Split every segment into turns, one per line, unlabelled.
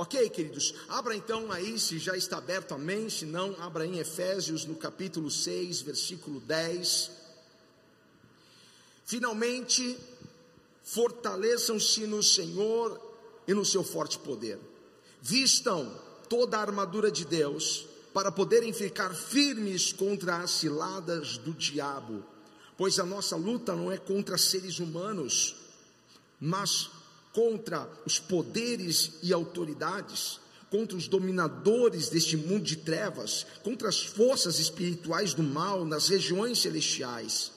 Ok, queridos, abra então aí, se já está aberto, amém. Se não, abra em Efésios no capítulo 6, versículo 10. Finalmente, fortaleçam-se no Senhor e no seu forte poder. Vistam toda a armadura de Deus para poderem ficar firmes contra as ciladas do diabo, pois a nossa luta não é contra seres humanos, mas contra os poderes e autoridades, contra os dominadores deste mundo de trevas, contra as forças espirituais do mal nas regiões celestiais.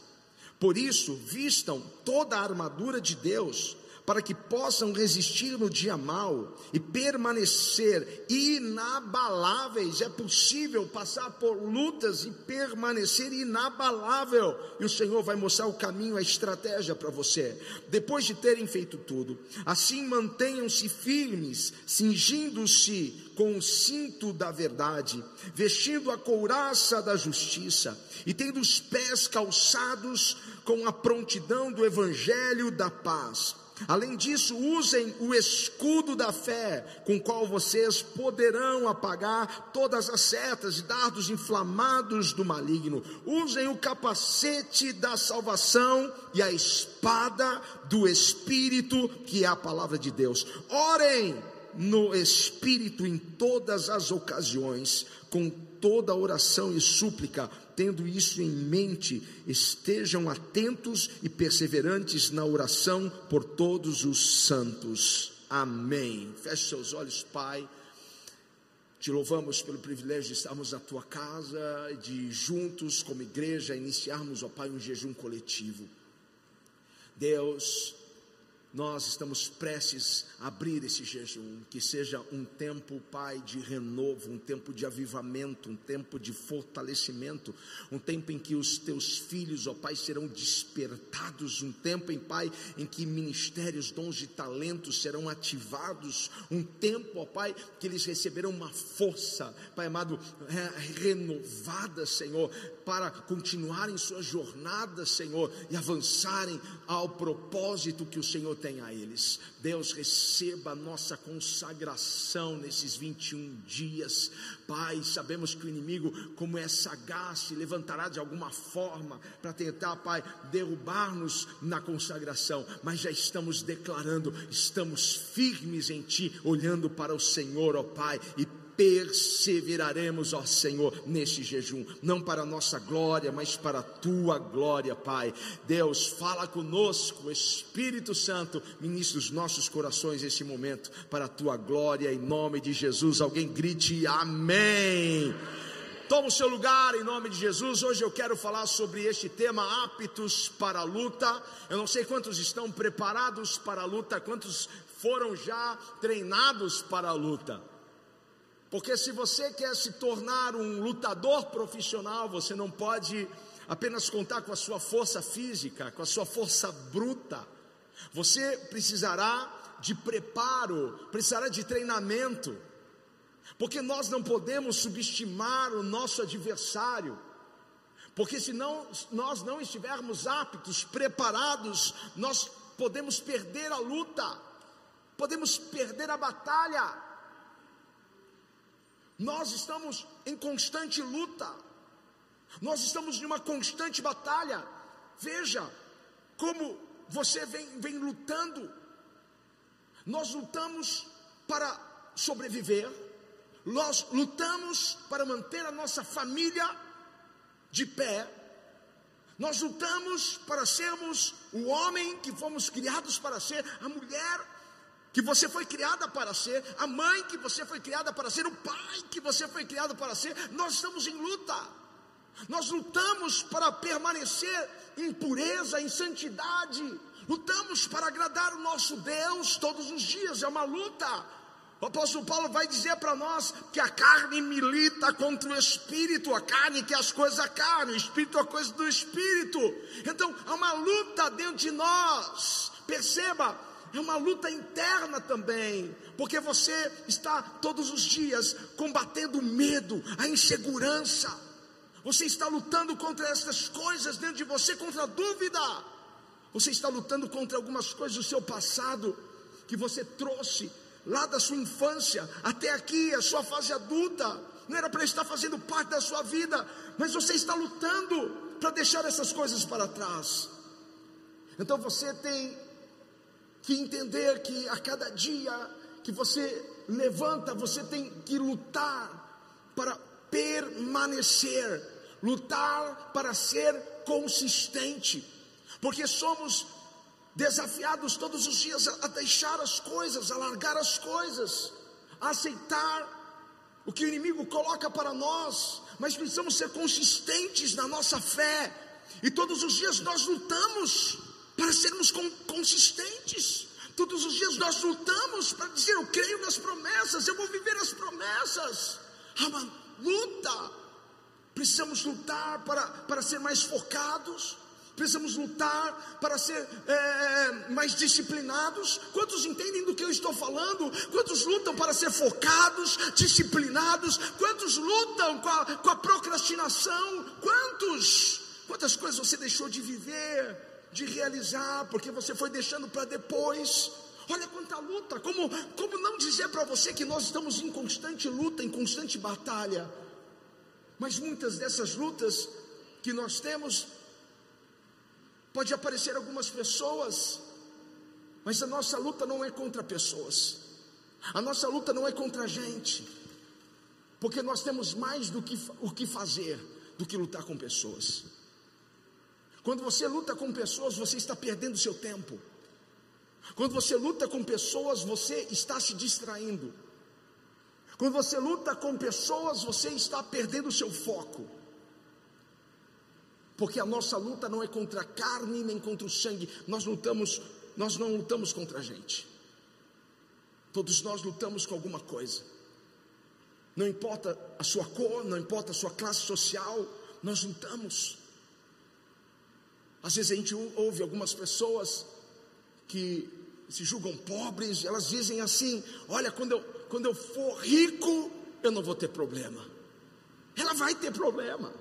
Por isso, vistam toda a armadura de Deus, para que possam resistir no dia mal e permanecer inabaláveis. É possível passar por lutas e permanecer inabalável, e o Senhor vai mostrar o caminho, a estratégia para você. Depois de terem feito tudo, assim mantenham-se firmes, cingindo-se com o cinto da verdade, vestindo a couraça da justiça e tendo os pés calçados com a prontidão do evangelho da paz. Além disso, usem o escudo da fé, com o qual vocês poderão apagar todas as setas e dardos inflamados do maligno. Usem o capacete da salvação e a espada do Espírito, que é a palavra de Deus. Orem no Espírito em todas as ocasiões, com toda oração e súplica, tendo isso em mente, estejam atentos e perseverantes na oração por todos os santos. Amém. Feche seus olhos, Pai. Te louvamos pelo privilégio de estarmos na tua casa, de juntos, como igreja, iniciarmos, ó Pai, um jejum coletivo. Deus, nós estamos prestes a abrir esse jejum, que seja um tempo, Pai, de renovo, um tempo de avivamento, um tempo de fortalecimento, um tempo em que os teus filhos, ó Pai, serão despertados, um tempo, em Pai, em que ministérios, dons e talentos serão ativados, um tempo, ó Pai, que eles receberão uma força, Pai amado, renovada, Senhor, para continuarem sua jornada, Senhor, e avançarem ao propósito que o Senhor tem a eles. Deus, receba a nossa consagração nesses 21 dias. Pai, sabemos que o inimigo, como é sagaz, se levantará de alguma forma para tentar, Pai, derrubar-nos na consagração, mas já estamos declarando, estamos firmes em Ti, olhando para o Senhor, ó Pai, e perseveraremos, ó Senhor, neste jejum, não para a nossa glória, mas para a tua glória, Pai. Deus, fala conosco, Espírito Santo, ministra os nossos corações nesse momento, para a tua glória, em nome de Jesus. Alguém grite amém. Toma o seu lugar em nome de Jesus. Hoje eu quero falar sobre este tema, aptos para a luta. Eu não sei quantos estão preparados para a luta, quantos foram já treinados para a luta. Porque se você quer se tornar um lutador profissional, você não pode apenas contar com a sua força física, com a sua força bruta. Você precisará de preparo, precisará de treinamento. Porque nós não podemos subestimar o nosso adversário. Porque se não, nós não estivermos aptos, preparados, nós podemos perder a luta, podemos perder a batalha. Nós estamos em constante luta, nós estamos em uma constante batalha. Veja como você vem, vem lutando. Nós lutamos para sobreviver, nós lutamos para manter a nossa família de pé, nós lutamos para sermos o homem que fomos criados para ser, a mulher que você foi criada para ser, a mãe que você foi criada para ser, o pai que você foi criado para ser, nós estamos em luta. Nós lutamos para permanecer em pureza, em santidade. Lutamos para agradar o nosso Deus todos os dias, é uma luta. O apóstolo Paulo vai dizer para nós que a carne milita contra o espírito, a carne que é as coisas da carne, o espírito é a coisa do espírito. Então há uma luta dentro de nós. Perceba, é uma luta interna também, porque você está todos os dias combatendo o medo, a insegurança. Você está lutando contra essas coisas dentro de você, contra a dúvida. Você está lutando contra algumas coisas do seu passado que você trouxe lá da sua infância até aqui, a sua fase adulta, não era para estar fazendo parte da sua vida, mas você está lutando para deixar essas coisas para trás. Então você tem que entender que a cada dia que você levanta, você tem que lutar para permanecer, lutar para ser consistente, porque somos desafiados todos os dias a, deixar as coisas, a largar as coisas, a aceitar o que o inimigo coloca para nós, mas precisamos ser consistentes na nossa fé, e todos os dias nós lutamos para sermos consistentes. Todos os dias nós lutamos para dizer: Eu creio nas promessas, eu vou viver as promessas. Há uma luta. Precisamos lutar para, para ser mais focados, precisamos lutar para ser é, mais disciplinados. Quantos entendem do que eu estou falando? Quantos lutam para ser focados, disciplinados? Quantos lutam com a, com a procrastinação? Quantos? Quantas coisas você deixou de viver, de realizar, porque você foi deixando para depois? Olha quanta luta, como, como não dizer para você que nós estamos em constante luta, em constante batalha, mas muitas dessas lutas que nós temos Pode aparecer algumas pessoas, mas a nossa luta não é contra pessoas. A nossa luta não é contra a gente. Porque nós temos mais do que o que fazer do que lutar com pessoas. Quando você luta com pessoas, você está perdendo seu tempo. Quando você luta com pessoas, você está se distraindo. Quando você luta com pessoas, você está perdendo o seu foco porque a nossa luta não é contra a carne nem contra o sangue, nós lutamos, nós não lutamos contra a gente. Todos nós lutamos com alguma coisa. Não importa a sua cor, não importa a sua classe social, nós lutamos. Às vezes a gente ouve algumas pessoas que se julgam pobres, elas dizem assim: Olha, quando eu, quando eu for rico, eu não vou ter problema. Ela vai ter problema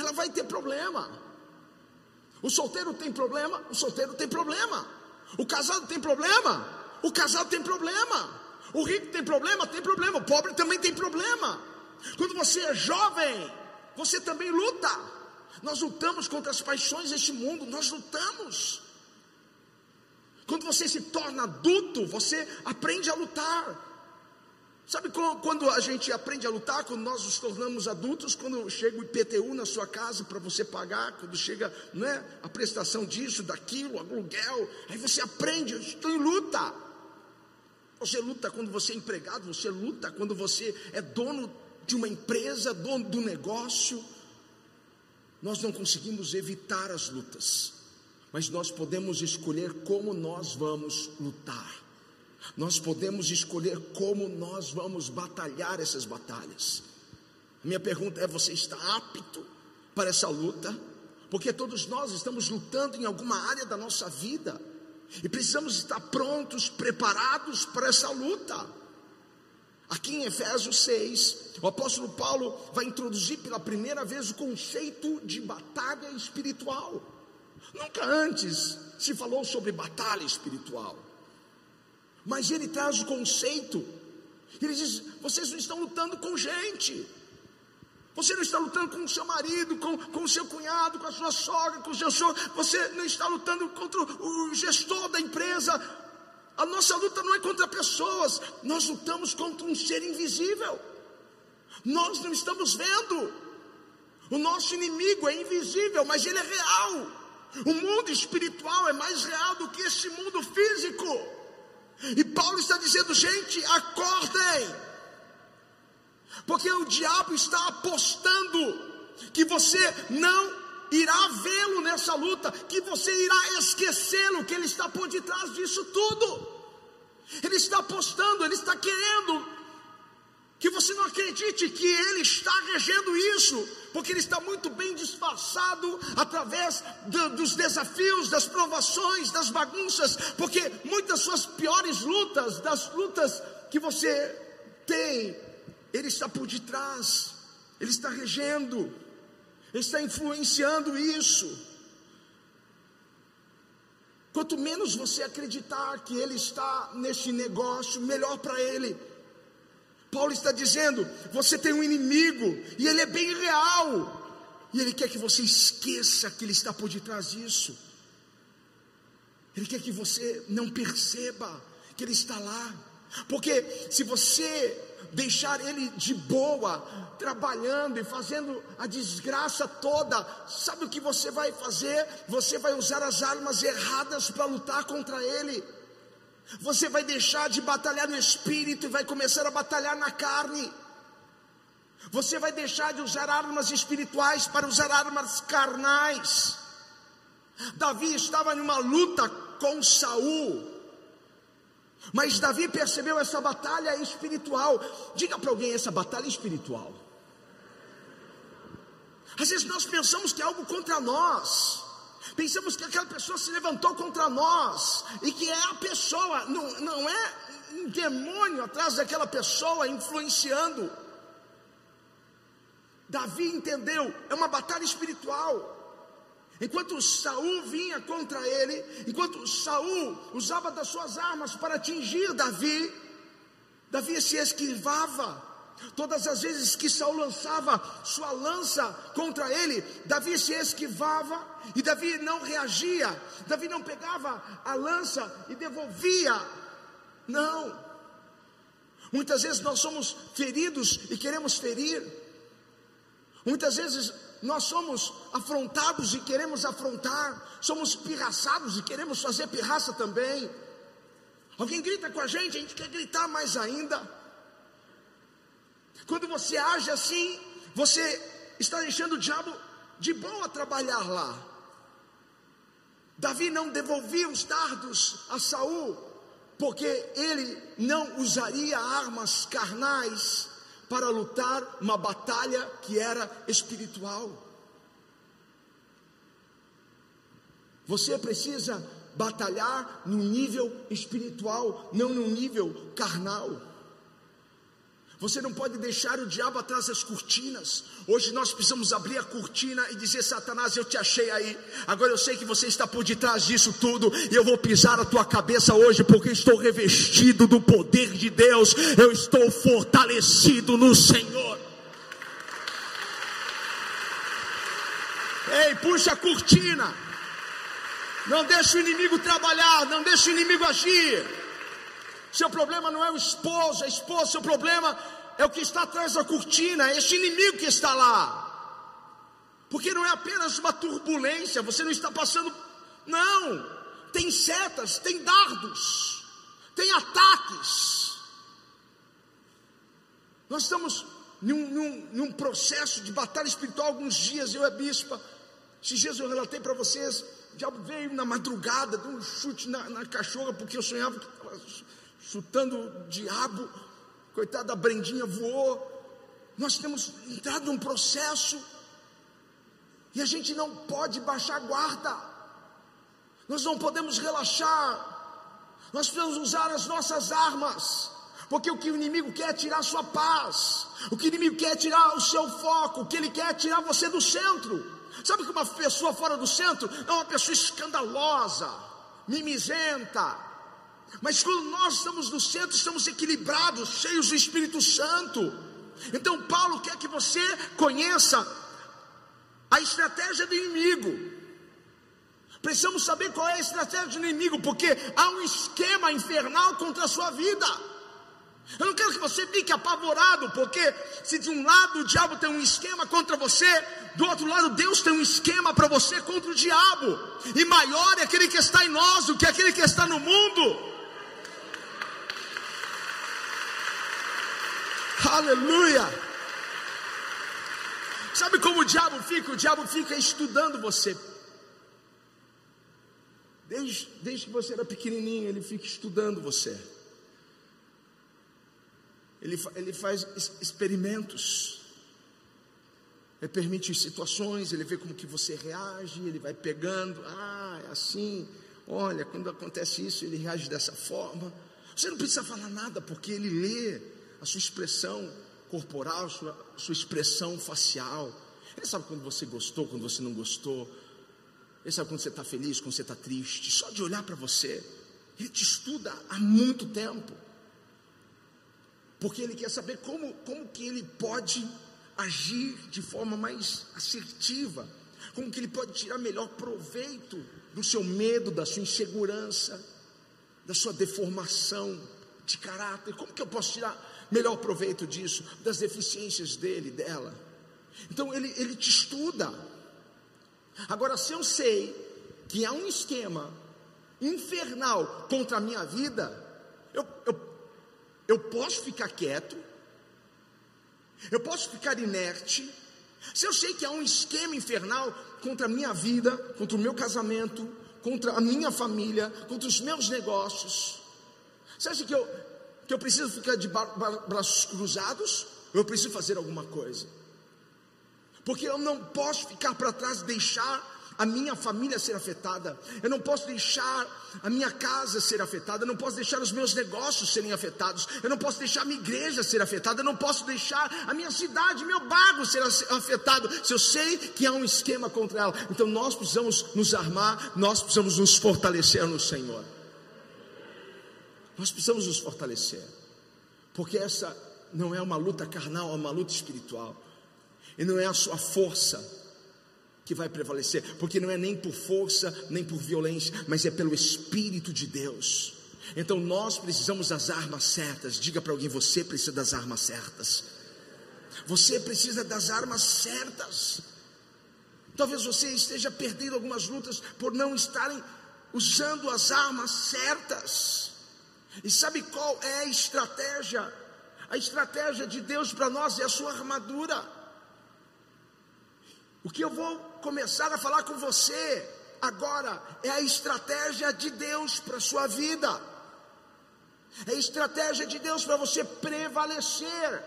ela vai ter problema. O solteiro tem problema, o solteiro tem problema. O casado tem problema, o casado tem problema. O rico tem problema, tem problema. O pobre também tem problema. Quando você é jovem, você também luta. Nós lutamos contra as paixões deste mundo, nós lutamos. Quando você se torna adulto, você aprende a lutar. Sabe quando a gente aprende a lutar, quando nós nos tornamos adultos, quando chega o IPTU na sua casa para você pagar, quando chega né, a prestação disso, daquilo, aluguel, aí você aprende, eu estou em luta. Você luta quando você é empregado, você luta quando você é dono de uma empresa, dono do negócio. Nós não conseguimos evitar as lutas, mas nós podemos escolher como nós vamos lutar. Nós podemos escolher como nós vamos batalhar essas batalhas. Minha pergunta é: você está apto para essa luta? Porque todos nós estamos lutando em alguma área da nossa vida e precisamos estar prontos, preparados para essa luta. Aqui em Efésios 6, o apóstolo Paulo vai introduzir pela primeira vez o conceito de batalha espiritual. Nunca antes se falou sobre batalha espiritual. Mas ele traz o conceito. Ele diz: vocês não estão lutando com gente. Você não está lutando com o seu marido, com, com o seu cunhado, com a sua sogra, com o seu sogro. Você não está lutando contra o gestor da empresa. A nossa luta não é contra pessoas. Nós lutamos contra um ser invisível. Nós não estamos vendo. O nosso inimigo é invisível, mas ele é real. O mundo espiritual é mais real do que esse mundo físico. E Paulo está dizendo, gente, acordem, porque o diabo está apostando que você não irá vê-lo nessa luta, que você irá esquecê-lo, que ele está por detrás disso tudo. Ele está apostando, ele está querendo que você não acredite que Ele está regendo isso, porque Ele está muito bem disfarçado através do, dos desafios, das provações, das bagunças, porque muitas suas piores lutas, das lutas que você tem, Ele está por detrás, Ele está regendo, está influenciando isso. Quanto menos você acreditar que ele está neste negócio, melhor para ele. Paulo está dizendo: você tem um inimigo e ele é bem real. E ele quer que você esqueça que ele está por detrás disso. Ele quer que você não perceba que ele está lá. Porque se você deixar ele de boa, trabalhando e fazendo a desgraça toda, sabe o que você vai fazer? Você vai usar as armas erradas para lutar contra ele. Você vai deixar de batalhar no espírito e vai começar a batalhar na carne. Você vai deixar de usar armas espirituais para usar armas carnais. Davi estava em uma luta com Saul. Mas Davi percebeu essa batalha espiritual. Diga para alguém essa batalha espiritual. Às vezes nós pensamos que é algo contra nós. Pensamos que aquela pessoa se levantou contra nós e que é a pessoa, não, não é um demônio atrás daquela pessoa influenciando. Davi entendeu, é uma batalha espiritual. Enquanto Saul vinha contra ele, enquanto Saul usava das suas armas para atingir Davi, Davi se esquivava. Todas as vezes que Saul lançava sua lança contra ele, Davi se esquivava e Davi não reagia. Davi não pegava a lança e devolvia. Não. Muitas vezes nós somos feridos e queremos ferir. Muitas vezes nós somos afrontados e queremos afrontar, somos pirraçados e queremos fazer pirraça também. Alguém grita com a gente, a gente quer gritar mais ainda. Quando você age assim, você está deixando o diabo de boa trabalhar lá. Davi não devolvia os dardos a Saul, porque ele não usaria armas carnais para lutar uma batalha que era espiritual. Você precisa batalhar no nível espiritual, não no nível carnal. Você não pode deixar o diabo atrás das cortinas. Hoje nós precisamos abrir a cortina e dizer: Satanás, eu te achei aí. Agora eu sei que você está por detrás disso tudo. E eu vou pisar a tua cabeça hoje, porque estou revestido do poder de Deus. Eu estou fortalecido no Senhor. Ei, puxa a cortina. Não deixe o inimigo trabalhar. Não deixe o inimigo agir. Seu problema não é o esposo, a esposa, seu problema é o que está atrás da cortina, é este inimigo que está lá. Porque não é apenas uma turbulência, você não está passando. Não, tem setas, tem dardos, tem ataques. Nós estamos num, num, num processo de batalha espiritual alguns dias, eu e a bispa. Esses dias eu relatei para vocês, o diabo veio na madrugada, deu um chute na, na cachorra, porque eu sonhava que estava chutando o diabo, coitada da Brendinha voou. Nós temos entrado num processo e a gente não pode baixar a guarda, nós não podemos relaxar, nós precisamos usar as nossas armas, porque o que o inimigo quer é tirar a sua paz, o que o inimigo quer é tirar o seu foco, o que ele quer é tirar você do centro. Sabe que uma pessoa fora do centro é uma pessoa escandalosa, mimizenta, mas quando nós estamos no centro, estamos equilibrados, cheios do Espírito Santo. Então Paulo quer que você conheça a estratégia do inimigo. Precisamos saber qual é a estratégia do inimigo, porque há um esquema infernal contra a sua vida. Eu não quero que você fique apavorado, porque se de um lado o diabo tem um esquema contra você, do outro lado Deus tem um esquema para você contra o diabo. E maior é aquele que está em nós do que aquele que está no mundo. Aleluia! Sabe como o diabo fica? O diabo fica estudando você. Desde, desde que você era pequenininho, ele fica estudando você. Ele, ele faz experimentos. Ele permite situações, ele vê como que você reage, ele vai pegando, ah, é assim, olha, quando acontece isso, ele reage dessa forma. Você não precisa falar nada, porque ele lê a sua expressão corporal, a sua, a sua expressão facial. Ele sabe quando você gostou, quando você não gostou. Ele sabe quando você está feliz, quando você está triste, só de olhar para você. Ele te estuda há muito tempo. Porque ele quer saber como, como que ele pode agir de forma mais assertiva, como que ele pode tirar melhor proveito do seu medo, da sua insegurança, da sua deformação de caráter. Como que eu posso tirar melhor proveito disso, das deficiências dele, dela? Então ele, ele te estuda. Agora, se eu sei que há um esquema infernal contra a minha vida, eu, eu, eu posso ficar quieto, eu posso ficar inerte. Se eu sei que há um esquema infernal contra a minha vida, contra o meu casamento, contra a minha família, contra os meus negócios, você acha que eu, que eu preciso ficar de braços cruzados? Eu preciso fazer alguma coisa? Porque eu não posso ficar para trás e deixar a minha família ser afetada, eu não posso deixar a minha casa ser afetada, eu não posso deixar os meus negócios serem afetados, eu não posso deixar a minha igreja ser afetada, eu não posso deixar a minha cidade, meu bairro ser afetado, se eu sei que há um esquema contra ela. Então nós precisamos nos armar, nós precisamos nos fortalecer no Senhor. Nós precisamos nos fortalecer, porque essa não é uma luta carnal, é uma luta espiritual, e não é a sua força que vai prevalecer, porque não é nem por força, nem por violência, mas é pelo Espírito de Deus. Então nós precisamos das armas certas. Diga para alguém: você precisa das armas certas. Você precisa das armas certas. Talvez você esteja perdendo algumas lutas por não estarem usando as armas certas. E sabe qual é a estratégia? A estratégia de Deus para nós é a sua armadura. O que eu vou começar a falar com você agora é a estratégia de Deus para a sua vida. É a estratégia de Deus para você prevalecer,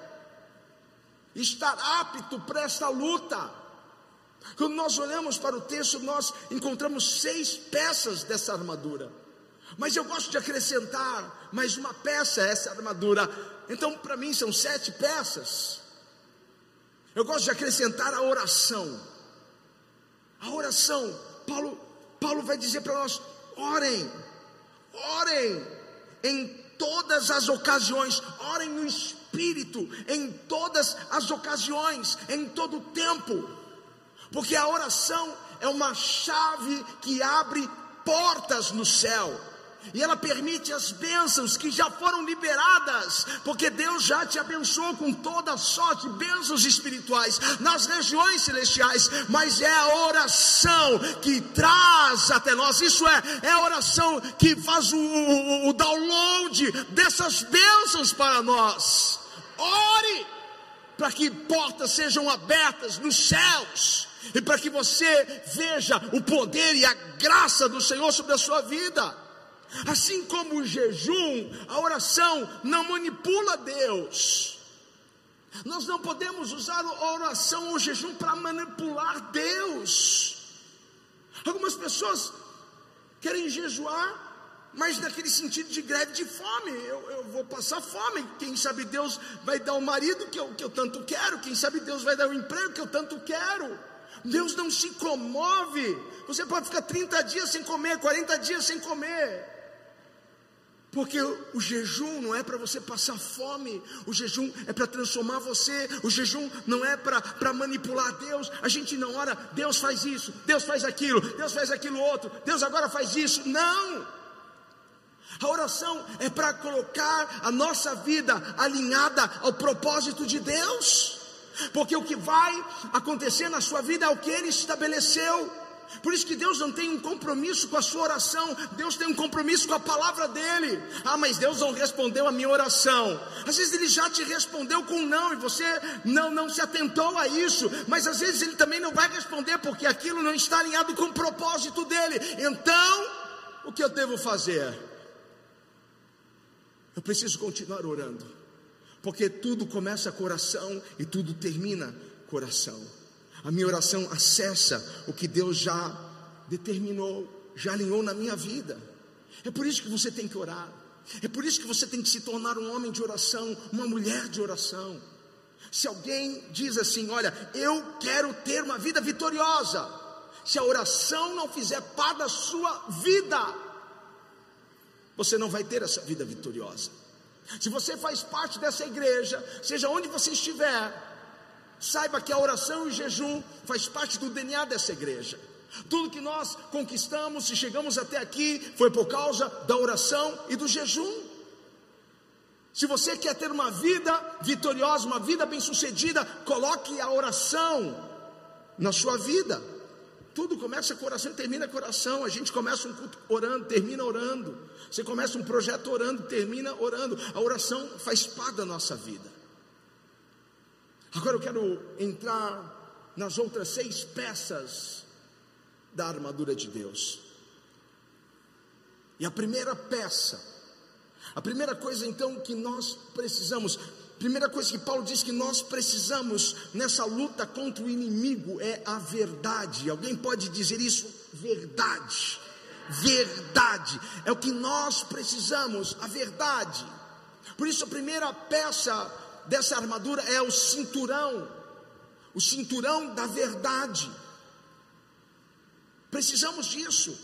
estar apto para essa luta. Quando nós olhamos para o texto, nós encontramos seis peças dessa armadura. Mas eu gosto de acrescentar mais uma peça a essa armadura. Então, para mim, são sete peças. Eu gosto de acrescentar a oração. A oração, Paulo, Paulo vai dizer para nós: orem, orem em todas as ocasiões, orem no Espírito, em todas as ocasiões, em todo o tempo, porque a oração é uma chave que abre portas no céu e ela permite as bênçãos que já foram liberadas, porque Deus já te abençoou com toda sorte de bênçãos espirituais nas regiões celestiais, mas é a oração que traz até nós, isso é, é a oração que faz o, o, o download dessas bênçãos para nós. Ore para que portas sejam abertas nos céus e para que você veja o poder e a graça do Senhor sobre a sua vida. Assim como o jejum, a oração não manipula Deus. Nós não podemos usar a oração ou o jejum para manipular Deus. Algumas pessoas querem jejuar, mas naquele sentido de greve de fome. Eu, eu, vou passar fome. Quem sabe Deus vai dar o marido que eu, que eu tanto quero. Quem sabe Deus vai dar o emprego que eu tanto quero. Deus não se comove. Você pode ficar 30 dias sem comer, 40 dias sem comer. Porque o jejum não é para você passar fome, o jejum é para transformar você, o jejum não é para manipular Deus. A gente não ora, Deus faz isso, Deus faz aquilo, Deus faz aquilo outro, Deus agora faz isso. Não! A oração é para colocar a nossa vida alinhada ao propósito de Deus, porque o que vai acontecer na sua vida é o que Ele estabeleceu. Por isso que Deus não tem um compromisso com a sua oração, Deus tem um compromisso com a palavra dele. Ah, mas Deus não respondeu a minha oração. Às vezes ele já te respondeu com não e você não não se atentou a isso, mas às vezes ele também não vai responder porque aquilo não está alinhado com o propósito dele. Então, o que eu devo fazer? Eu preciso continuar orando, porque tudo começa com oração e tudo termina com oração. A minha oração acessa o que Deus já determinou, já alinhou na minha vida. É por isso que você tem que orar. É por isso que você tem que se tornar um homem de oração, uma mulher de oração. Se alguém diz assim: Olha, eu quero ter uma vida vitoriosa, se a oração não fizer parte da sua vida, você não vai ter essa vida vitoriosa. Se você faz parte dessa igreja, seja onde você estiver, saiba que a oração e o jejum faz parte do DNA dessa igreja. Tudo que nós conquistamos e chegamos até aqui foi por causa da oração e do jejum. Se você quer ter uma vida vitoriosa, uma vida bem-sucedida, coloque a oração na sua vida. Tudo começa com oração e termina com oração. A gente começa um culto orando, termina orando. Você começa um projeto orando, termina orando. A oração faz parte da nossa vida. Agora eu quero entrar nas outras seis peças da armadura de Deus. E a primeira peça, a primeira coisa então que nós precisamos, primeira coisa que Paulo diz que nós precisamos nessa luta contra o inimigo é a verdade. Alguém pode dizer isso? Verdade. Verdade. É o que nós precisamos, a verdade. Por isso a primeira peça dessa armadura é o cinturão. O cinturão da verdade. Precisamos disso.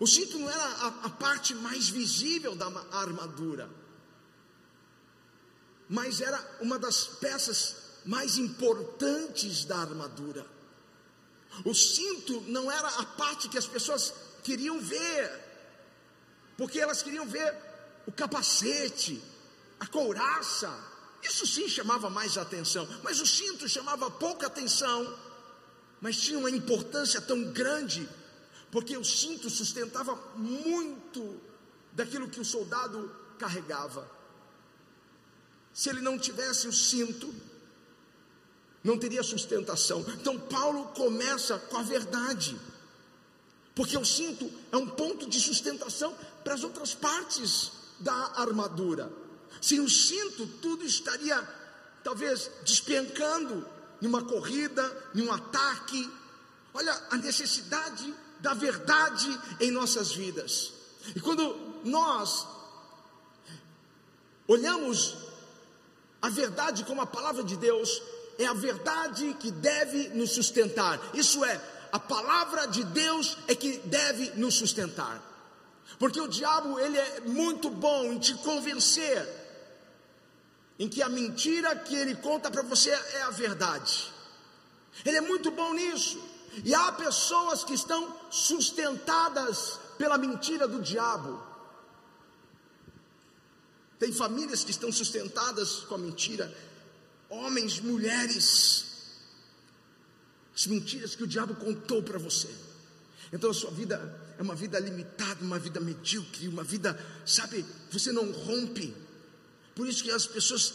O cinto não era a, a parte mais visível da armadura, mas era uma das peças mais importantes da armadura. O cinto não era a parte que as pessoas queriam ver, porque elas queriam ver o capacete, a couraça, isso sim chamava mais atenção, mas o cinto chamava pouca atenção mas tinha uma importância tão grande, porque o cinto sustentava muito daquilo que o soldado carregava. Se ele não tivesse o cinto, não teria sustentação. Então Paulo começa com a verdade, porque o cinto é um ponto de sustentação para as outras partes da armadura. Sem o cinto, tudo estaria talvez despencando, numa corrida, num ataque. Olha a necessidade da verdade em nossas vidas. E quando nós olhamos a verdade como a palavra de Deus, é a verdade que deve nos sustentar. Isso é, a palavra de Deus é que deve nos sustentar. Porque o diabo, ele é muito bom em te convencer em que a mentira que ele conta para você é a verdade. Ele é muito bom nisso. E há pessoas que estão sustentadas pela mentira do diabo. Tem famílias que estão sustentadas com a mentira, homens, mulheres, as mentiras que o diabo contou para você. Então a sua vida é uma vida limitada, uma vida medíocre, uma vida, sabe, você não rompe por isso que as pessoas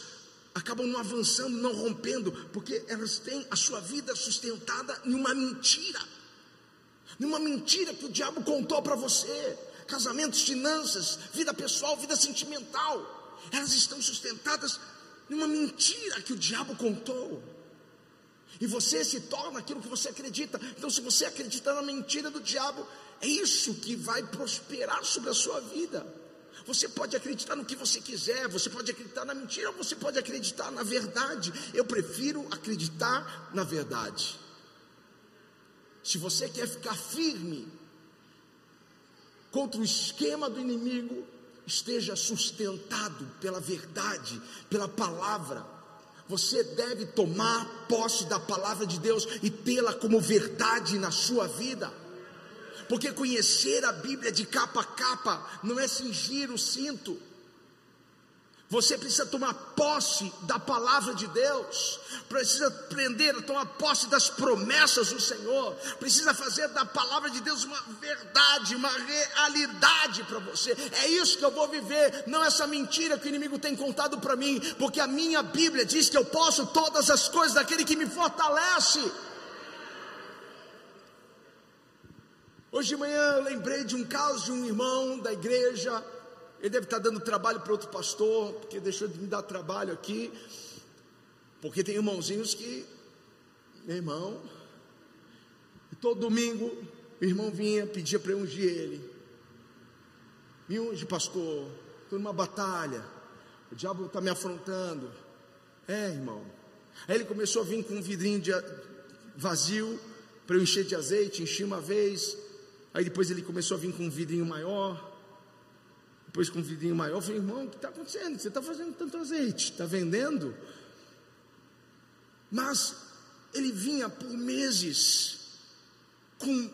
acabam não avançando, não rompendo, porque elas têm a sua vida sustentada em uma mentira. Numa mentira que o diabo contou para você. Casamentos, finanças, vida pessoal, vida sentimental. Elas estão sustentadas numa mentira que o diabo contou. E você se torna aquilo que você acredita. Então, se você acredita na mentira do diabo, é isso que vai prosperar sobre a sua vida. Você pode acreditar no que você quiser, você pode acreditar na mentira, ou você pode acreditar na verdade. Eu prefiro acreditar na verdade. Se você quer ficar firme contra o esquema do inimigo, esteja sustentado pela verdade, pela palavra. Você deve tomar posse da palavra de Deus e tê-la como verdade na sua vida porque conhecer a Bíblia de capa a capa não é cingir o cinto. Você precisa tomar posse da palavra de Deus, precisa aprender a tomar posse das promessas do Senhor, precisa fazer da palavra de Deus uma verdade, uma realidade para você. É isso que eu vou viver, não essa mentira que o inimigo tem contado para mim, porque a minha Bíblia diz que eu posso todas as coisas daquele que me fortalece. Hoje de manhã eu lembrei de um caso de um irmão da igreja. Ele deve estar dando trabalho para outro pastor, porque deixou de me dar trabalho aqui. Porque tem irmãozinhos que, meu irmão, todo domingo o irmão vinha, pedia para eu ungir ele. Me unge, pastor, estou numa batalha, o diabo está me afrontando. É, irmão. Aí ele começou a vir com um vidrinho de vazio para eu encher de azeite, enchi uma vez, aí depois ele começou a vir com um vidrinho maior, depois com um vidrinho maior, eu falei, irmão, o que está acontecendo? Você está fazendo tanto azeite, está vendendo? Mas ele vinha por meses, com,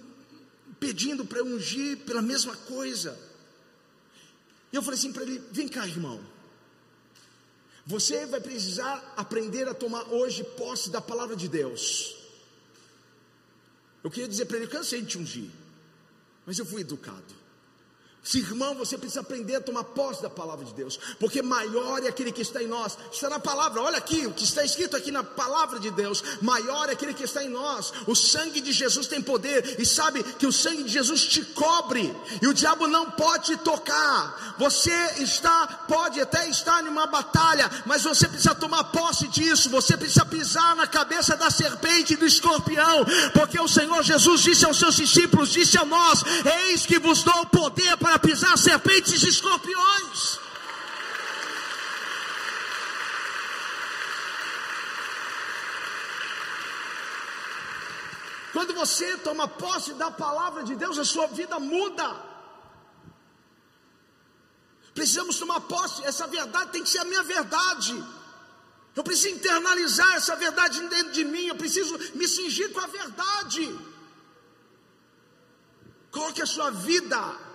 pedindo para ungir pela mesma coisa. E eu falei assim para ele: vem cá, irmão. Você vai precisar aprender a tomar hoje posse da palavra de Deus. Eu queria dizer para ele: cansei de te ungir, mas eu fui educado. Se irmão, você precisa aprender a tomar posse da palavra de Deus, porque maior é aquele que está em nós. Está na palavra, olha aqui, o que está escrito aqui na palavra de Deus. Maior é aquele que está em nós. O sangue de Jesus tem poder, e sabe que o sangue de Jesus te cobre, e o diabo não pode te tocar. Você está, pode até estar em uma batalha, mas você precisa tomar posse disso. Você precisa pisar na cabeça da serpente e do escorpião, porque o Senhor Jesus disse aos seus discípulos, disse a nós: Eis que vos dou poder para pisar serpentes e escorpiões. Quando você toma posse da palavra de Deus, a sua vida muda. Precisamos tomar posse, essa verdade tem que ser a minha verdade. Eu preciso internalizar essa verdade dentro de mim, eu preciso me cingir com a verdade. Coloque a sua vida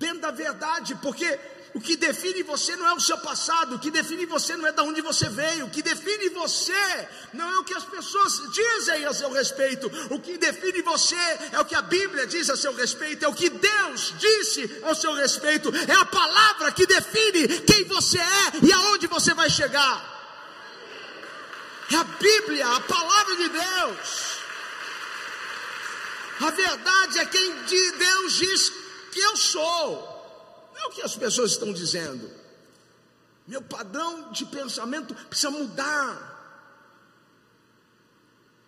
dentro da verdade, porque o que define você não é o seu passado, o que define você não é de onde você veio, o que define você não é o que as pessoas dizem a seu respeito, o que define você é o que a Bíblia diz a seu respeito, é o que Deus disse ao seu respeito, é a palavra que define quem você é e aonde você vai chegar. É a Bíblia, a palavra de Deus. A verdade é quem Deus diz que eu sou. Não é o que as pessoas estão dizendo. Meu padrão de pensamento precisa mudar.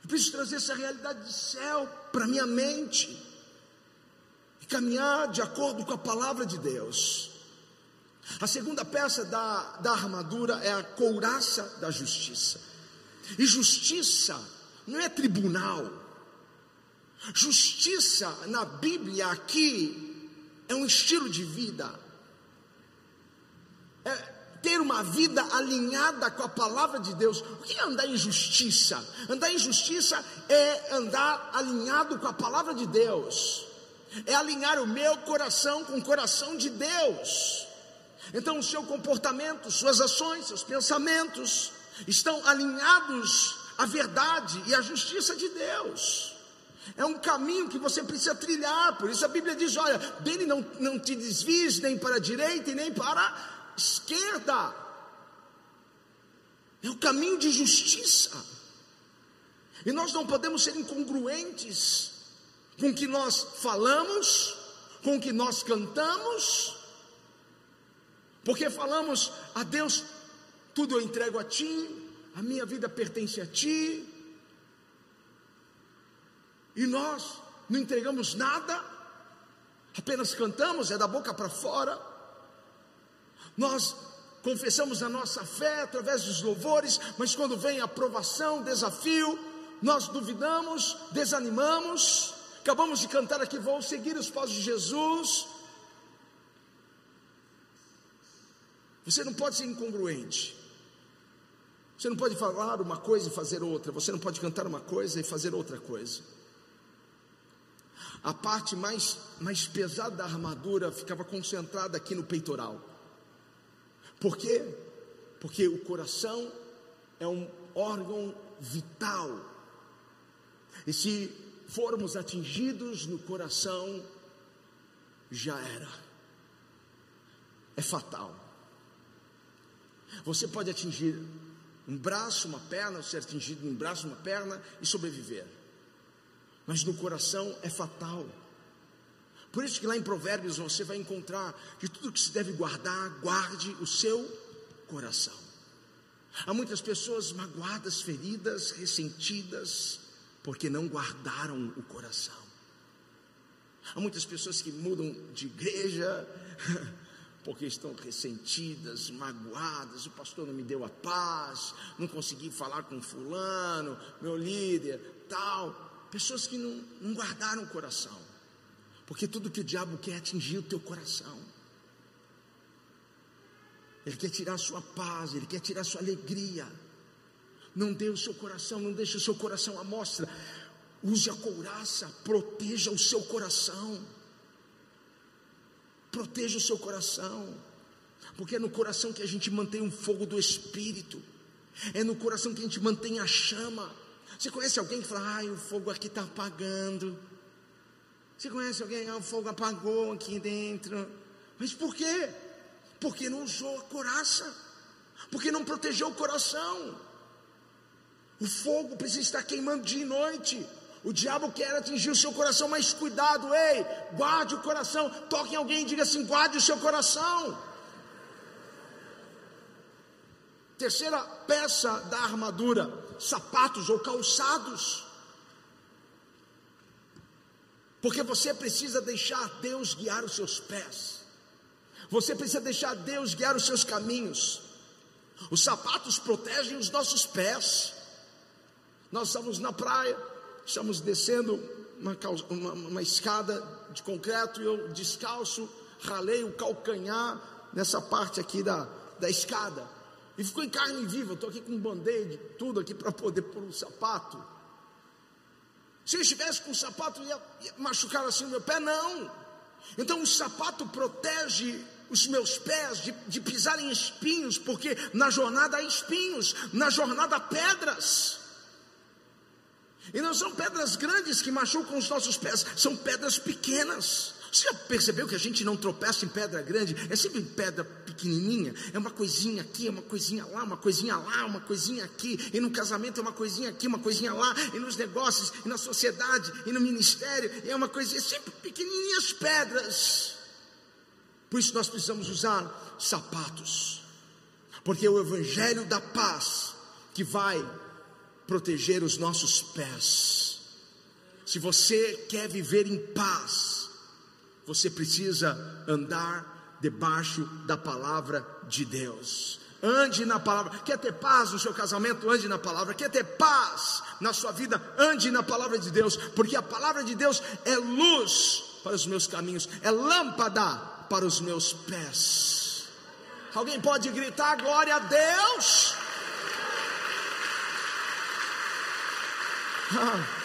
Eu preciso trazer essa realidade de céu para minha mente e caminhar de acordo com a palavra de Deus. A segunda peça da, da armadura é a couraça da justiça. E justiça não é tribunal. Justiça na Bíblia aqui é um estilo de vida, é ter uma vida alinhada com a palavra de Deus. O que é andar em justiça? Andar em justiça é andar alinhado com a palavra de Deus, é alinhar o meu coração com o coração de Deus. Então, o seu comportamento, suas ações, seus pensamentos estão alinhados à verdade e à justiça de Deus. É um caminho que você precisa trilhar. Por isso a Bíblia diz: olha, dele não, não te desvies nem para a direita e nem para a esquerda. É o caminho de justiça. E nós não podemos ser incongruentes com o que nós falamos, com o que nós cantamos, porque falamos a Deus, tudo eu entrego a Ti, a minha vida pertence a Ti, e nós não entregamos nada, apenas cantamos, é da boca para fora. Nós confessamos a nossa fé através dos louvores, mas quando vem a aprovação, desafio, nós duvidamos, desanimamos. Acabamos de cantar aqui, vou seguir os passos de Jesus. Você não pode ser incongruente. Você não pode falar uma coisa e fazer outra. Você não pode cantar uma coisa e fazer outra coisa. A parte mais, mais pesada da armadura ficava concentrada aqui no peitoral. Por quê? Porque o coração é um órgão vital. E se formos atingidos no coração, já era. É fatal. Você pode atingir um braço, uma perna, ser atingido um braço, uma perna e sobreviver mas no coração é fatal. Por isso que lá em Provérbios você vai encontrar que tudo que se deve guardar, guarde o seu coração. Há muitas pessoas magoadas, feridas, ressentidas, porque não guardaram o coração. Há muitas pessoas que mudam de igreja, porque estão ressentidas, magoadas. O pastor não me deu a paz, não consegui falar com Fulano, meu líder, tal. Pessoas que não, não guardaram o coração, porque tudo que o diabo quer é atingir o teu coração. Ele quer tirar a sua paz, ele quer tirar a sua alegria. Não dê o seu coração, não deixe o seu coração à mostra. Use a couraça, proteja o seu coração. Proteja o seu coração. Porque é no coração que a gente mantém um fogo do Espírito. É no coração que a gente mantém a chama. Você conhece alguém que fala, ai, o fogo aqui está apagando. Você conhece alguém, ah, o fogo apagou aqui dentro. Mas por quê? Porque não usou a coraça. Porque não protegeu o coração. O fogo precisa estar queimando dia e noite. O diabo quer atingir o seu coração, mas cuidado, ei, guarde o coração. Toque em alguém e diga assim: guarde o seu coração. Terceira peça da armadura: sapatos ou calçados. Porque você precisa deixar Deus guiar os seus pés. Você precisa deixar Deus guiar os seus caminhos. Os sapatos protegem os nossos pés. Nós estamos na praia, estamos descendo uma, uma, uma escada de concreto e eu descalço, ralei o calcanhar nessa parte aqui da, da escada. E ficou em carne viva. Estou aqui com um band-aid, tudo aqui para poder pôr um sapato. Se eu estivesse com o sapato, ia, ia machucar assim o meu pé? Não. Então o sapato protege os meus pés de, de pisar em espinhos, porque na jornada há espinhos, na jornada há pedras. E não são pedras grandes que machucam os nossos pés, são pedras pequenas. Você já percebeu que a gente não tropeça em pedra grande? É sempre em pedra pequenininha. É uma coisinha aqui, é uma coisinha lá, uma coisinha lá, uma coisinha aqui. E no casamento é uma coisinha aqui, uma coisinha lá. E nos negócios, e na sociedade, e no ministério. É uma coisinha, sempre pequenininhas pedras. Por isso nós precisamos usar sapatos. Porque é o Evangelho da paz que vai proteger os nossos pés. Se você quer viver em paz, você precisa andar debaixo da palavra de Deus. Ande na palavra. Quer ter paz no seu casamento? Ande na palavra. Quer ter paz na sua vida? Ande na palavra de Deus, porque a palavra de Deus é luz para os meus caminhos, é lâmpada para os meus pés. Alguém pode gritar glória a Deus? A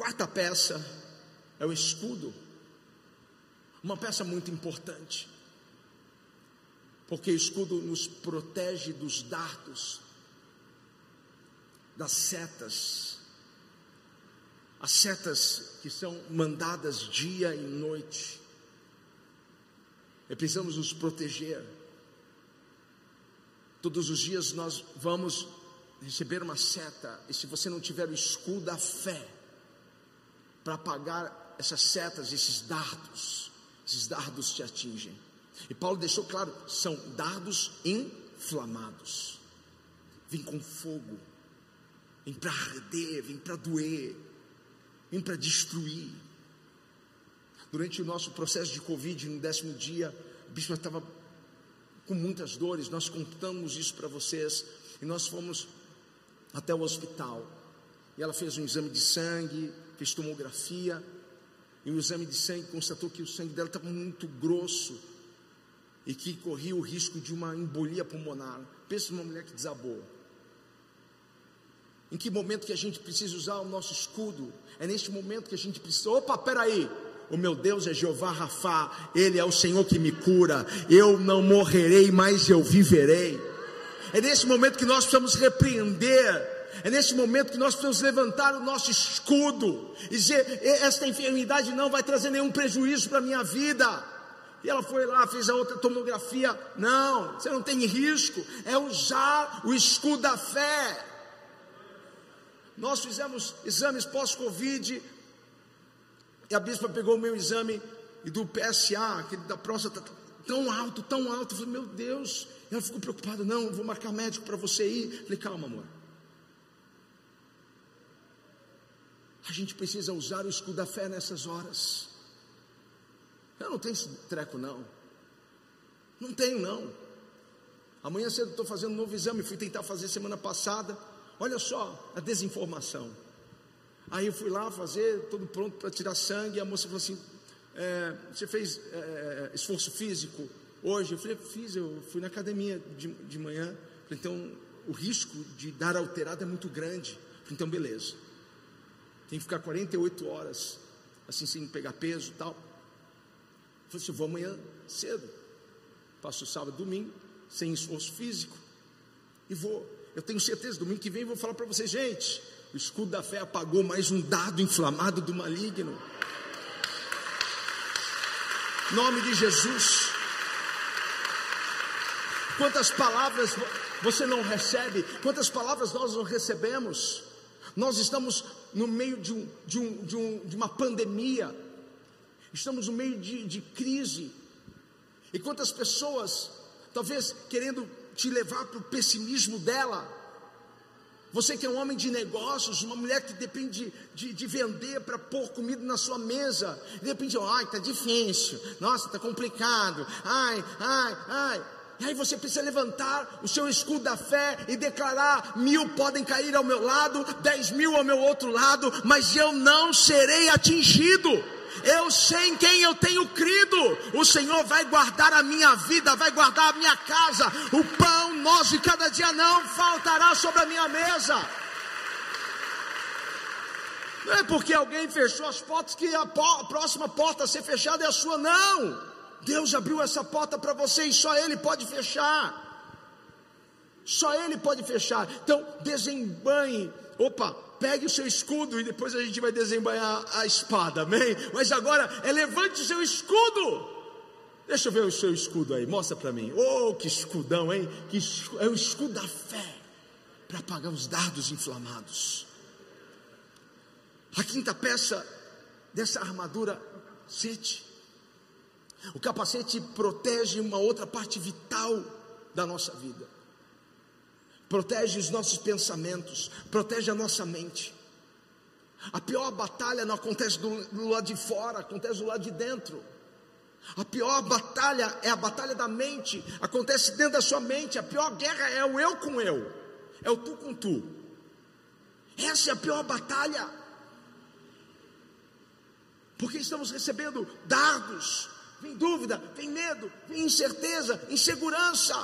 quarta peça é o escudo, uma peça muito importante, porque o escudo nos protege dos dardos, das setas, as setas que são mandadas dia e noite, e precisamos nos proteger. Todos os dias nós vamos receber uma seta, e se você não tiver o escudo da fé para apagar essas setas, esses dardos, esses dardos te atingem. E Paulo deixou claro: são dardos inflamados, vem com fogo, vem para arder, vem para doer, vem para destruir. Durante o nosso processo de Covid, no décimo dia, o bispo estava com muitas dores, nós contamos isso para vocês, e nós fomos até o hospital. E ela fez um exame de sangue, fez tomografia, e o exame de sangue constatou que o sangue dela estava muito grosso e que corria o risco de uma embolia pulmonar. Pensa numa mulher que desabou. Em que momento que a gente precisa usar o nosso escudo? É neste momento que a gente precisa. Opa, peraí! O meu Deus é Jeová Rafá, Ele é o Senhor que me cura. Eu não morrerei, mas eu viverei. É nesse momento que nós precisamos repreender é nesse momento que nós precisamos levantar o nosso escudo e dizer: esta enfermidade não vai trazer nenhum prejuízo para a minha vida. E ela foi lá, fez a outra tomografia. Não, você não tem risco. É usar o escudo da fé. Nós fizemos exames pós-Covid e a bispa pegou o meu exame e do PSA, aquele da próstata, tão alto, tão alto. Eu falei, meu Deus. Ela ficou preocupada, não, vou marcar médico para você ir. Eu falei, calma, amor. A gente precisa usar o escudo da fé nessas horas. Eu não tenho esse treco, não. Não tenho, não. Amanhã cedo estou fazendo um novo exame, fui tentar fazer semana passada. Olha só a desinformação. Aí eu fui lá fazer, todo pronto para tirar sangue. E a moça falou assim: é, Você fez é, esforço físico hoje? Eu falei: Fiz, eu fui na academia de, de manhã. Falei, então o risco de dar alterado é muito grande. Falei, então beleza. Tem que ficar 48 horas assim sem pegar peso e tal. Eu falei assim: Vou amanhã cedo. Passo sábado, domingo, sem esforço físico. E vou. Eu tenho certeza, domingo que vem vou falar para vocês, gente. O escudo da fé apagou mais um dado inflamado do maligno. Nome de Jesus. Quantas palavras você não recebe? Quantas palavras nós não recebemos? Nós estamos no meio de, um, de, um, de, um, de uma pandemia, estamos no meio de, de crise, e quantas pessoas, talvez querendo te levar para o pessimismo dela, você que é um homem de negócios, uma mulher que depende de, de vender para pôr comida na sua mesa, de repente, ai, está difícil, nossa, está complicado, ai, ai, ai. E aí você precisa levantar o seu escudo da fé e declarar: mil podem cair ao meu lado, dez mil ao meu outro lado, mas eu não serei atingido. Eu sei em quem eu tenho crido. O Senhor vai guardar a minha vida, vai guardar a minha casa. O pão nosso de cada dia não faltará sobre a minha mesa. Não é porque alguém fechou as portas que a próxima porta a ser fechada é a sua, não. Deus abriu essa porta para você e só Ele pode fechar. Só Ele pode fechar. Então, desembanhe. Opa, pegue o seu escudo e depois a gente vai desembanhar a espada, amém? Mas agora é levante o seu escudo. Deixa eu ver o seu escudo aí, mostra para mim. Oh, que escudão, hein? Que é o escudo da fé para apagar os dardos inflamados. A quinta peça dessa armadura, sete. O capacete protege uma outra parte vital da nossa vida. Protege os nossos pensamentos, protege a nossa mente. A pior batalha não acontece do, do lado de fora, acontece do lado de dentro. A pior batalha é a batalha da mente, acontece dentro da sua mente. A pior guerra é o eu com eu, é o tu com tu. Essa é a pior batalha, porque estamos recebendo dardos, vem dúvida, vem medo, vem incerteza, insegurança.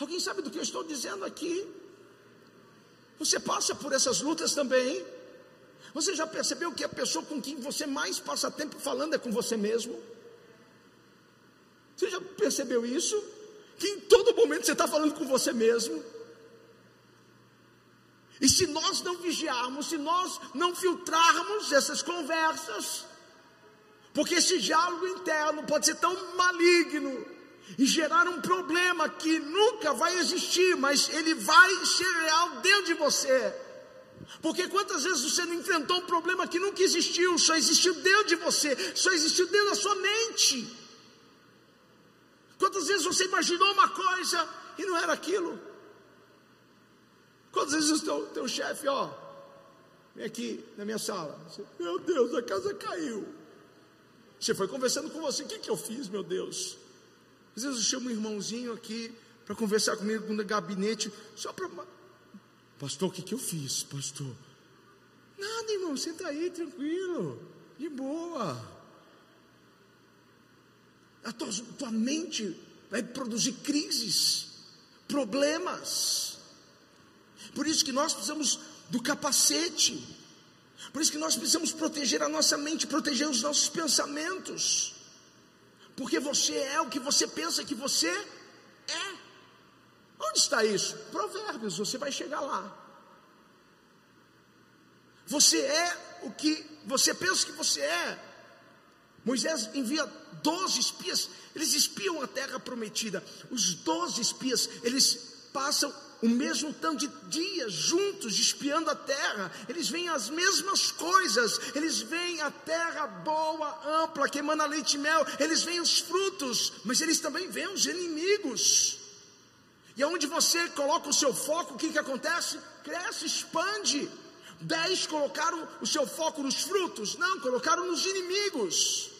Alguém sabe do que eu estou dizendo aqui? Você passa por essas lutas também. Você já percebeu que a pessoa com quem você mais passa tempo falando é com você mesmo? Você já percebeu isso? Que em todo momento você está falando com você mesmo. E se nós não vigiarmos, se nós não filtrarmos essas conversas, porque esse diálogo interno pode ser tão maligno e gerar um problema que nunca vai existir, mas ele vai ser real dentro de você. Porque quantas vezes você não enfrentou um problema que nunca existiu, só existiu dentro de você, só existiu dentro da sua mente. Quantas vezes você imaginou uma coisa e não era aquilo? Quantas vezes o teu, teu chefe, ó, vem aqui na minha sala, você, meu Deus, a casa caiu. Você foi conversando com você, o que, que eu fiz, meu Deus? Às vezes eu chamo um irmãozinho aqui para conversar comigo no gabinete, só para. Pastor, o que, que eu fiz, pastor? Nada, irmão, senta aí, tranquilo, de boa. A tua, tua mente vai produzir crises, problemas. Por isso que nós precisamos do capacete. Por isso que nós precisamos proteger a nossa mente, proteger os nossos pensamentos. Porque você é o que você pensa que você é. Onde está isso? Provérbios, você vai chegar lá. Você é o que você pensa que você é. Moisés envia 12 espias, eles espiam a terra prometida. Os 12 espias, eles passam o mesmo tanto de dias juntos, espiando a terra, eles veem as mesmas coisas, eles veem a terra boa, ampla, que emana leite e mel, eles veem os frutos, mas eles também veem os inimigos. E aonde você coloca o seu foco, o que, que acontece? Cresce, expande, Dez colocaram o seu foco nos frutos, não, colocaram nos inimigos.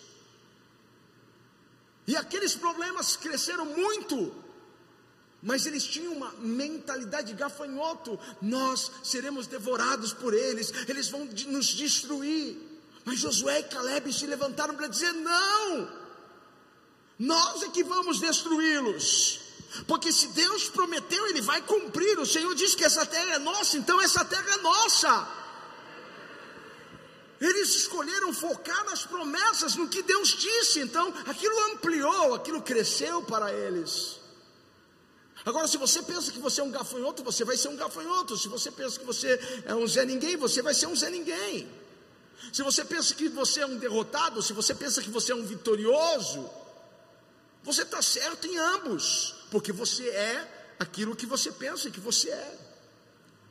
E aqueles problemas cresceram muito, mas eles tinham uma mentalidade de gafanhoto: nós seremos devorados por eles, eles vão nos destruir. Mas Josué e Caleb se levantaram para dizer: não, nós é que vamos destruí-los. Porque se Deus prometeu, Ele vai cumprir. O Senhor disse que essa terra é nossa, então essa terra é nossa. Eles escolheram focar nas promessas, no que Deus disse. Então, aquilo ampliou, aquilo cresceu para eles. Agora, se você pensa que você é um gafanhoto, você vai ser um gafanhoto. Se você pensa que você é um Zé Ninguém, você vai ser um Zé Ninguém. Se você pensa que você é um derrotado, se você pensa que você é um vitorioso, você está certo em ambos, porque você é aquilo que você pensa que você é.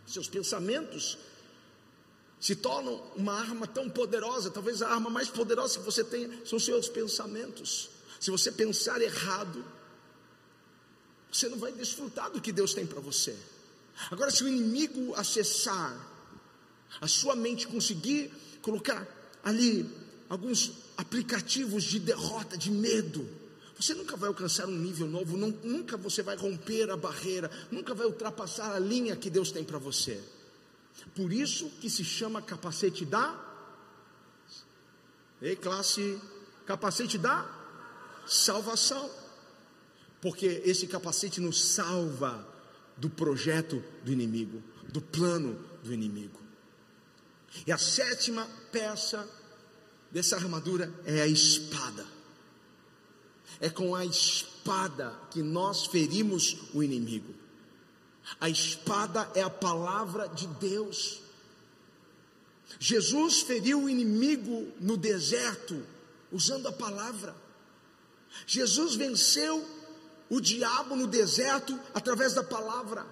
Seus pensamentos se tornam uma arma tão poderosa, talvez a arma mais poderosa que você tem são seus pensamentos. Se você pensar errado, você não vai desfrutar do que Deus tem para você. Agora, se o inimigo acessar a sua mente, conseguir colocar ali alguns aplicativos de derrota, de medo, você nunca vai alcançar um nível novo, nunca você vai romper a barreira, nunca vai ultrapassar a linha que Deus tem para você. Por isso que se chama capacete da Ei, classe, capacete da salvação. Porque esse capacete nos salva do projeto do inimigo, do plano do inimigo. E a sétima peça dessa armadura é a espada. É com a espada que nós ferimos o inimigo. A espada é a palavra de Deus. Jesus feriu o inimigo no deserto usando a palavra. Jesus venceu o diabo no deserto através da palavra.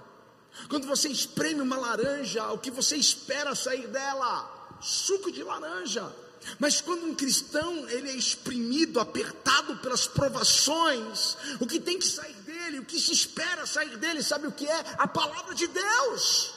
Quando você espreme uma laranja, o que você espera sair dela? Suco de laranja. Mas quando um cristão ele é exprimido, apertado pelas provações, o que tem que sair dele, o que se espera sair dele, sabe o que é? A palavra de Deus.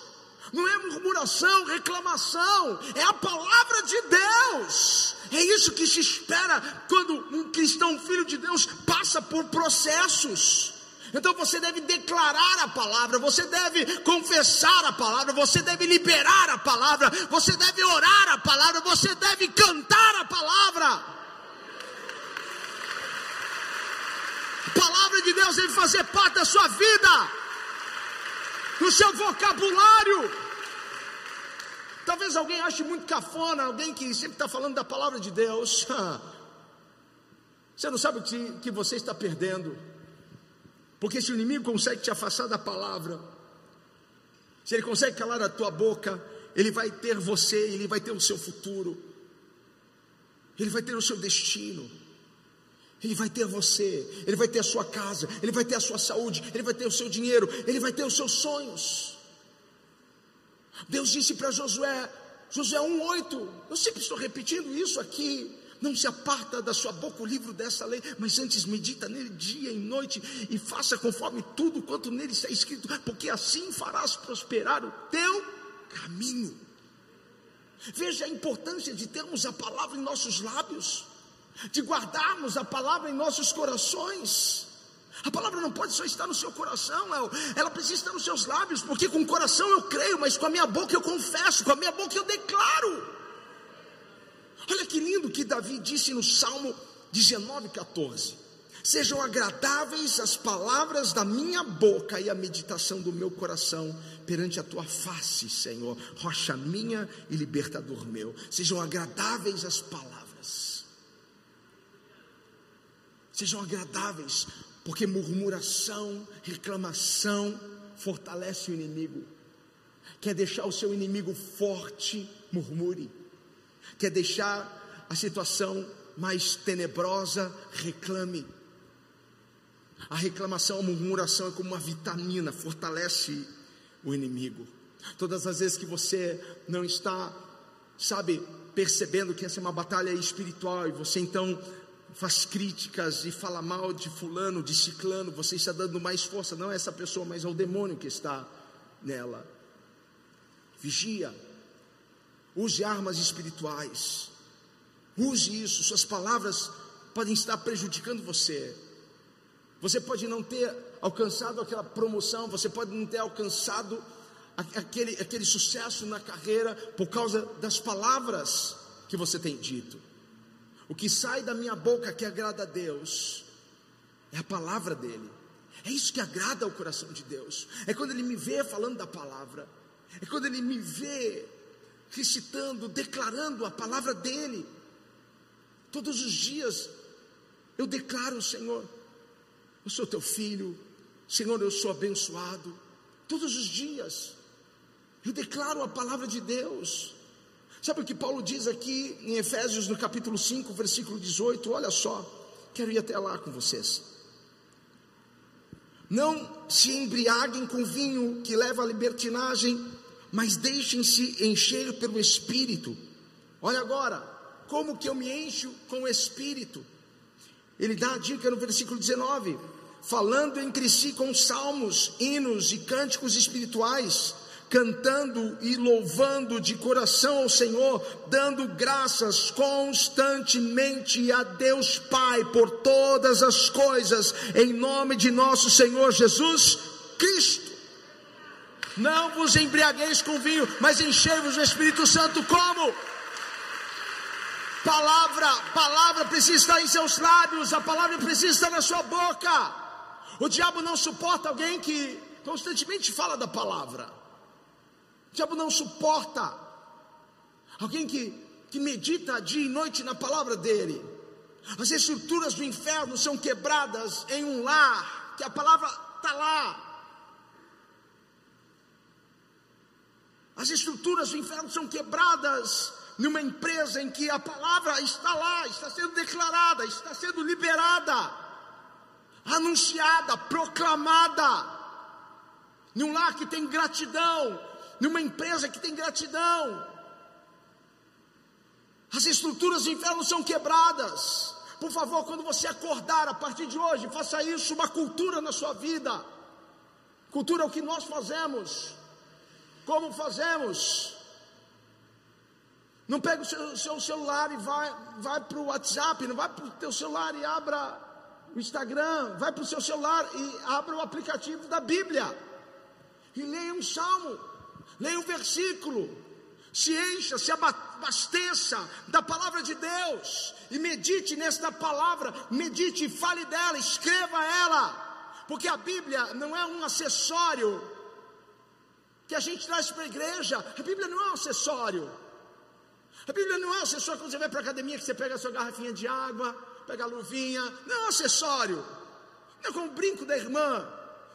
Não é murmuração, reclamação, é a palavra de Deus. É isso que se espera quando um cristão, filho de Deus, passa por processos. Então você deve declarar a palavra, você deve confessar a palavra, você deve liberar a palavra, você deve orar a palavra, você deve cantar a palavra. A palavra de Deus deve fazer parte da sua vida, no seu vocabulário. Talvez alguém ache muito cafona, alguém que sempre está falando da palavra de Deus. Você não sabe o que, que você está perdendo. Porque se o inimigo consegue te afastar da palavra, se ele consegue calar a tua boca, ele vai ter você, ele vai ter o seu futuro, ele vai ter o seu destino, ele vai ter você, ele vai ter a sua casa, ele vai ter a sua saúde, ele vai ter o seu dinheiro, ele vai ter os seus sonhos. Deus disse para Josué, Josué 1,8, eu sempre estou repetindo isso aqui não se aparta da sua boca o livro dessa lei, mas antes medita nele dia e noite e faça conforme tudo quanto nele está escrito, porque assim farás prosperar o teu caminho. Veja a importância de termos a palavra em nossos lábios, de guardarmos a palavra em nossos corações. A palavra não pode só estar no seu coração, ela precisa estar nos seus lábios, porque com o coração eu creio, mas com a minha boca eu confesso, com a minha boca eu declaro. Olha que lindo que Davi disse no Salmo 19, 14: Sejam agradáveis as palavras da minha boca e a meditação do meu coração perante a tua face, Senhor, rocha minha e libertador meu. Sejam agradáveis as palavras, sejam agradáveis, porque murmuração, reclamação fortalece o inimigo. Quer deixar o seu inimigo forte, murmure quer deixar a situação mais tenebrosa, reclame. A reclamação, a murmuração é como uma vitamina, fortalece o inimigo. Todas as vezes que você não está, sabe, percebendo que essa é uma batalha espiritual e você então faz críticas e fala mal de fulano, de ciclano, você está dando mais força, não a essa pessoa, mas ao demônio que está nela. Vigia, Use armas espirituais. Use isso. Suas palavras podem estar prejudicando você. Você pode não ter alcançado aquela promoção, você pode não ter alcançado aquele, aquele sucesso na carreira por causa das palavras que você tem dito. O que sai da minha boca que agrada a Deus é a palavra dele. É isso que agrada ao coração de Deus. É quando ele me vê falando da palavra. É quando ele me vê recitando, declarando a palavra dele. Todos os dias eu declaro, Senhor, eu sou teu filho, Senhor, eu sou abençoado. Todos os dias eu declaro a palavra de Deus. Sabe o que Paulo diz aqui em Efésios, no capítulo 5, versículo 18? Olha só, quero ir até lá com vocês. Não se embriaguem com vinho que leva à libertinagem, mas deixem-se encher pelo Espírito. Olha agora, como que eu me encho com o Espírito? Ele dá a dica no versículo 19: falando entre si com salmos, hinos e cânticos espirituais, cantando e louvando de coração ao Senhor, dando graças constantemente a Deus Pai por todas as coisas, em nome de nosso Senhor Jesus Cristo. Não vos embriagueis com vinho, mas enchei-vos do Espírito Santo como? Palavra, palavra precisa estar em seus lábios, a palavra precisa estar na sua boca. O diabo não suporta alguém que constantemente fala da palavra. O diabo não suporta alguém que, que medita dia e noite na palavra dele. As estruturas do inferno são quebradas em um lar, que a palavra está lá. As estruturas do inferno são quebradas numa empresa em que a palavra está lá, está sendo declarada, está sendo liberada, anunciada, proclamada, num lar que tem gratidão, numa empresa que tem gratidão. As estruturas do inferno são quebradas. Por favor, quando você acordar a partir de hoje, faça isso uma cultura na sua vida. Cultura é o que nós fazemos. Como fazemos? Não pega o seu, seu celular e vai, vai para o WhatsApp, não vai para o teu celular e abra o Instagram, vai para o seu celular e abra o aplicativo da Bíblia. E leia um salmo, leia um versículo, se encha, se abasteça da palavra de Deus e medite nesta palavra, medite, fale dela, escreva ela, porque a Bíblia não é um acessório que a gente traz para a igreja, a Bíblia não é um acessório. A Bíblia não é um acessório quando você vai para a academia que você pega a sua garrafinha de água, pega a luvinha, não é um acessório. Não é como o brinco da irmã,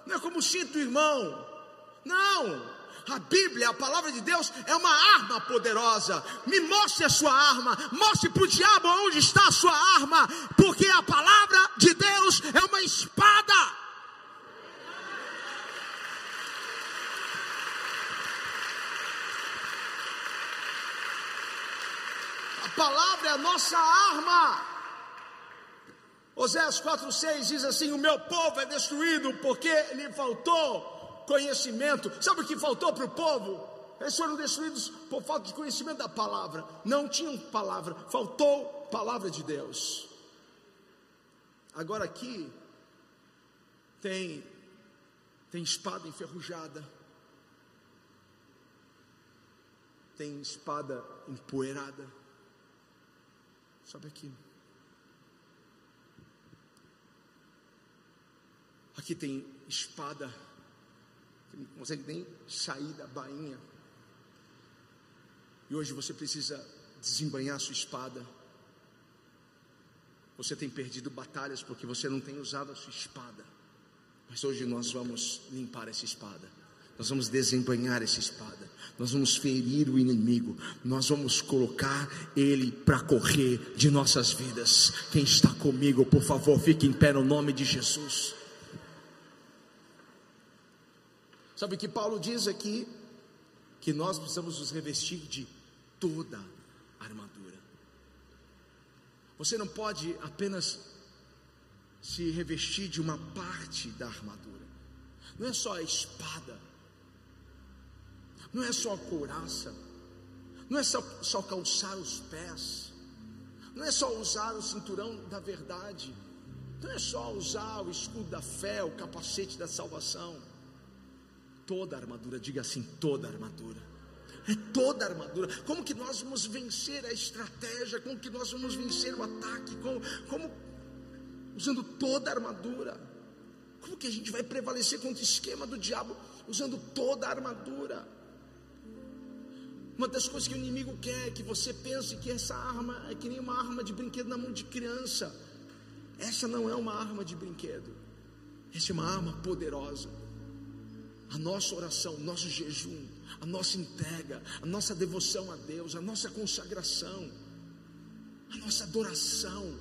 não é como o cinto do irmão. Não, a Bíblia, a palavra de Deus, é uma arma poderosa. Me mostre a sua arma, mostre para o diabo onde está a sua arma, porque a palavra de Deus é uma espada. palavra é a nossa arma. Oséias 4,6 diz assim: O meu povo é destruído porque lhe faltou conhecimento. Sabe o que faltou para o povo? Eles foram destruídos por falta de conhecimento da palavra. Não tinham palavra, faltou palavra de Deus. Agora aqui tem tem espada enferrujada. Tem espada empoeirada. Sobe aqui. Aqui tem espada, que não consegue nem sair da bainha. E hoje você precisa desembanhar sua espada. Você tem perdido batalhas porque você não tem usado a sua espada. Mas hoje nós vamos limpar essa espada. Nós vamos desembanhar essa espada. Nós vamos ferir o inimigo. Nós vamos colocar ele para correr de nossas vidas. Quem está comigo, por favor, fique em pé no nome de Jesus. Sabe o que Paulo diz aqui? Que nós precisamos nos revestir de toda a armadura. Você não pode apenas se revestir de uma parte da armadura. Não é só a espada não é só a couraça, não é só, só calçar os pés, não é só usar o cinturão da verdade, não é só usar o escudo da fé, o capacete da salvação. Toda a armadura, diga assim, toda a armadura. É toda a armadura. Como que nós vamos vencer a estratégia? Como que nós vamos vencer o ataque? Como, como usando toda a armadura? Como que a gente vai prevalecer contra o esquema do diabo usando toda a armadura? Uma das coisas que o inimigo quer é que você pense que essa arma é que nem uma arma de brinquedo na mão de criança. Essa não é uma arma de brinquedo. Essa é uma arma poderosa. A nossa oração, o nosso jejum, a nossa entrega, a nossa devoção a Deus, a nossa consagração, a nossa adoração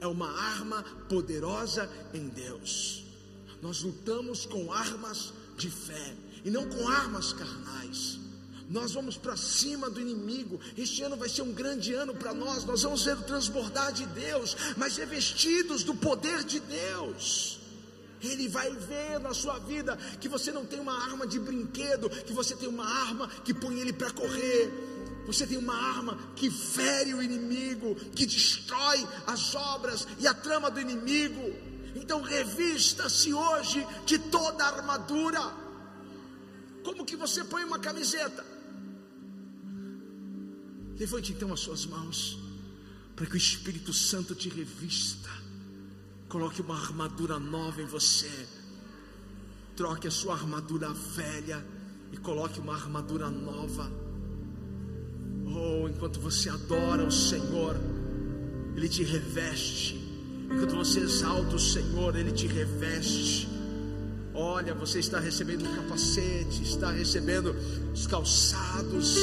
é uma arma poderosa em Deus. Nós lutamos com armas de fé e não com armas carnais. Nós vamos para cima do inimigo. Este ano vai ser um grande ano para nós. Nós vamos ver transbordar de Deus, mas revestidos do poder de Deus. Ele vai ver na sua vida que você não tem uma arma de brinquedo, que você tem uma arma que põe ele para correr. Você tem uma arma que fere o inimigo, que destrói as obras e a trama do inimigo. Então revista-se hoje de toda a armadura. Como que você põe uma camiseta? Levante então as suas mãos, para que o Espírito Santo te revista. Coloque uma armadura nova em você. Troque a sua armadura velha e coloque uma armadura nova. Oh, enquanto você adora o Senhor, Ele te reveste. Enquanto você exalta o Senhor, Ele te reveste. Olha, você está recebendo um capacete, está recebendo os calçados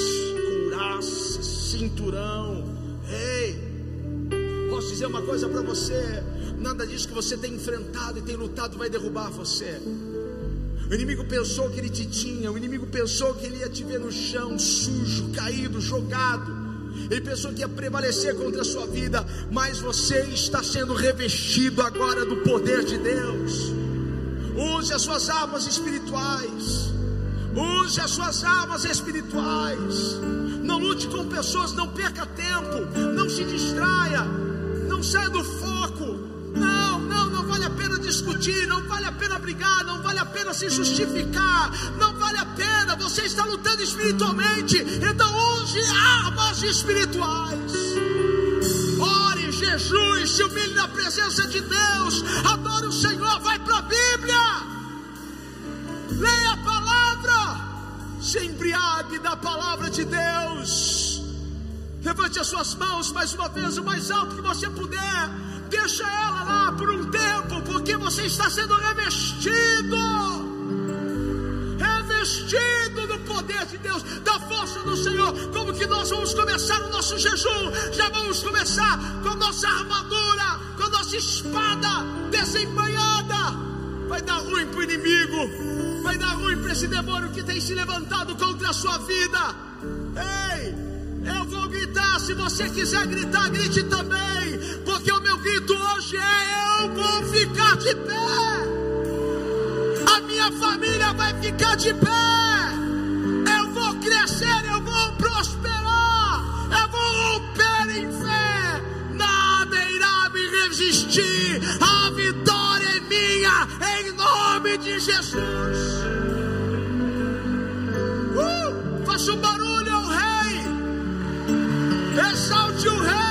couraça, cinturão. Ei, posso dizer uma coisa para você: nada disso que você tem enfrentado e tem lutado vai derrubar você. O inimigo pensou que ele te tinha, o inimigo pensou que ele ia te ver no chão, sujo, caído, jogado. Ele pensou que ia prevalecer contra a sua vida, mas você está sendo revestido agora do poder de Deus. Use as suas armas espirituais. Use as suas armas espirituais. Não lute com pessoas, não perca tempo, não se distraia, saia do foco. Não, não, não vale a pena discutir, não vale a pena brigar, não vale a pena se justificar, não vale a pena. Você está lutando espiritualmente, então use armas espirituais. Ore, jejue, se humilhe na presença de Deus, adore o Senhor, vai para a Bíblia. Leia a palavra. Se embriague da palavra de Deus. Levante as suas mãos mais uma vez, o mais alto que você puder. Deixa ela lá por um tempo, porque você está sendo revestido. Revestido do poder de Deus, da força do Senhor. Como que nós vamos começar o nosso jejum? Já vamos começar com nossa armadura, com nossa espada desembanhada. Vai dar ruim para o inimigo vai dar ruim para esse demônio que tem se levantado contra a sua vida. Ei, eu vou gritar, se você quiser gritar, grite também, porque o meu grito hoje é: eu vou ficar de pé. A minha família vai ficar de pé. Eu vou crescer, eu vou prosperar. Eu vou romper em fé. Nada irá me resistir. A vitória é minha, em nome de Jesus. Uh, faça um barulho. Shout you hey!